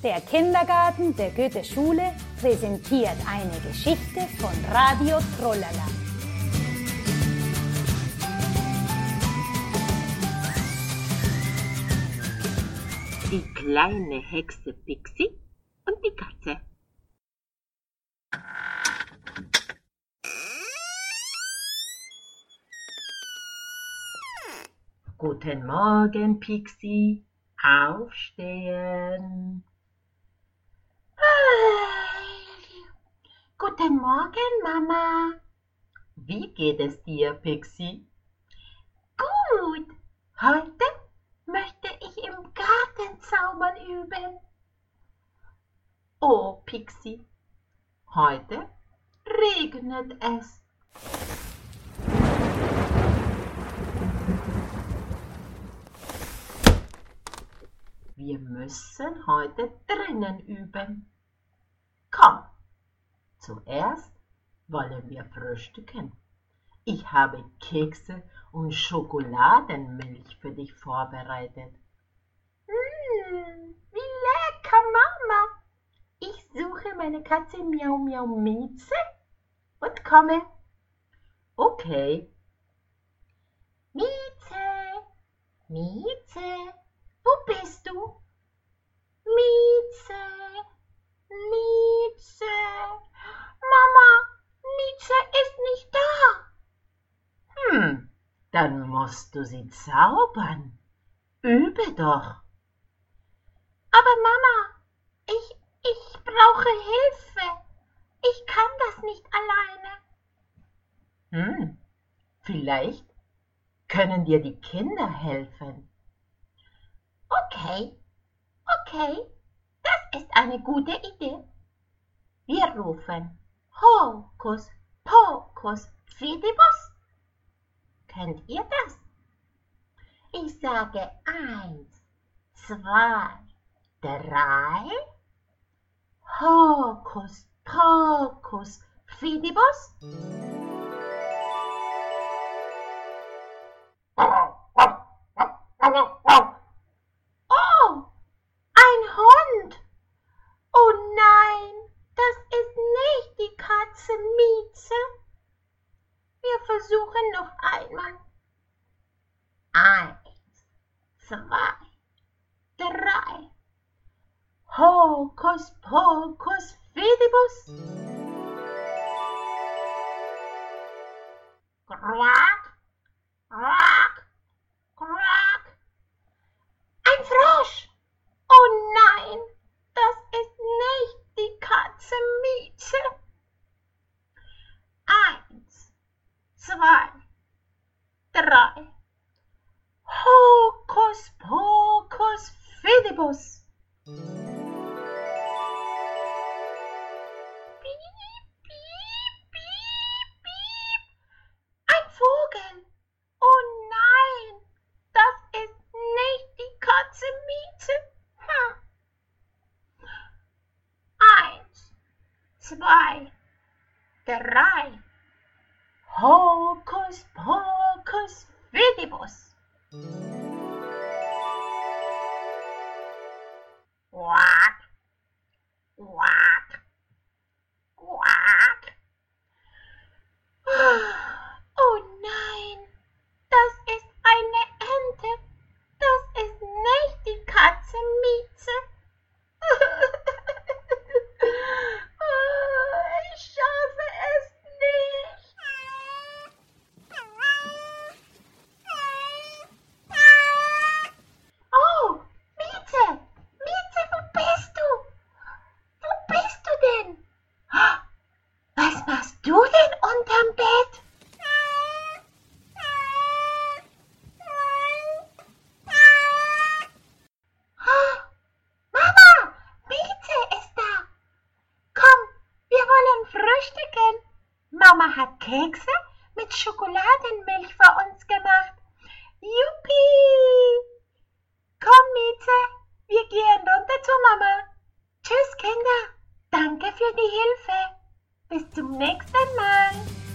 Der Kindergarten der Goethe-Schule präsentiert eine Geschichte von Radio Trollala. Die kleine Hexe Pixie und die Katze. Guten Morgen, Pixie. Aufstehen. Guten Morgen, Mama. Wie geht es dir, Pixie? Gut. Heute möchte ich im Garten zaubern üben. Oh, Pixie, heute regnet es. Wir müssen heute drinnen üben. Komm, zuerst wollen wir frühstücken. Ich habe Kekse und Schokoladenmilch für dich vorbereitet. Mmh, wie lecker, Mama. Ich suche meine Katze Miau Miau Mieze und komme. Okay. Mieze, Mieze, wo bist du? Mieze, Mieze. Mama, Mieze ist nicht da. Hm, dann musst du sie zaubern. Übe doch. Aber Mama, ich, ich brauche Hilfe. Ich kann das nicht alleine. Hm, vielleicht können dir die Kinder helfen. Okay, okay, das ist eine gute Idee. Wir rufen Hokus Pokus Fidibus. Kennt ihr das? Ich sage eins, zwei, drei. Hokus Pokus Fidibus. Oh, ein Hund. Oh nein, das ist nicht die Katze Mieze. Wir versuchen noch einmal. Eins, zwei, drei. Hokus Pokus Fidibus. Quack, quack, quack. Ein Frosch. Oh nein, das ist nicht die Katze Mieze. Eins, zwei, drei. Hokus Pokus Piep. Ein Vogel. Oh nein, das ist nicht die Katze Mieze. Hm. Eins, zwei, drei. Hokus Pokus Fidibus. Quack, quack, quack. Oh nein, das ist eine Ente. Das ist nicht die Katze Mieze. Ich schaffe es nicht. Oh, Mieze, Mieze, wo bist du? Wo bist du denn? Was machst du denn unterm Bett? Mama, Mieze ist da. Komm, wir wollen frühstücken. Mama hat Kekse mit Schokoladenmilch für uns gemacht. Juppie! Komm, Mieze, wir gehen runter zu Mama. Tschüss, Kinder. Danke für die Hilfe. Bis zum nächsten Mal.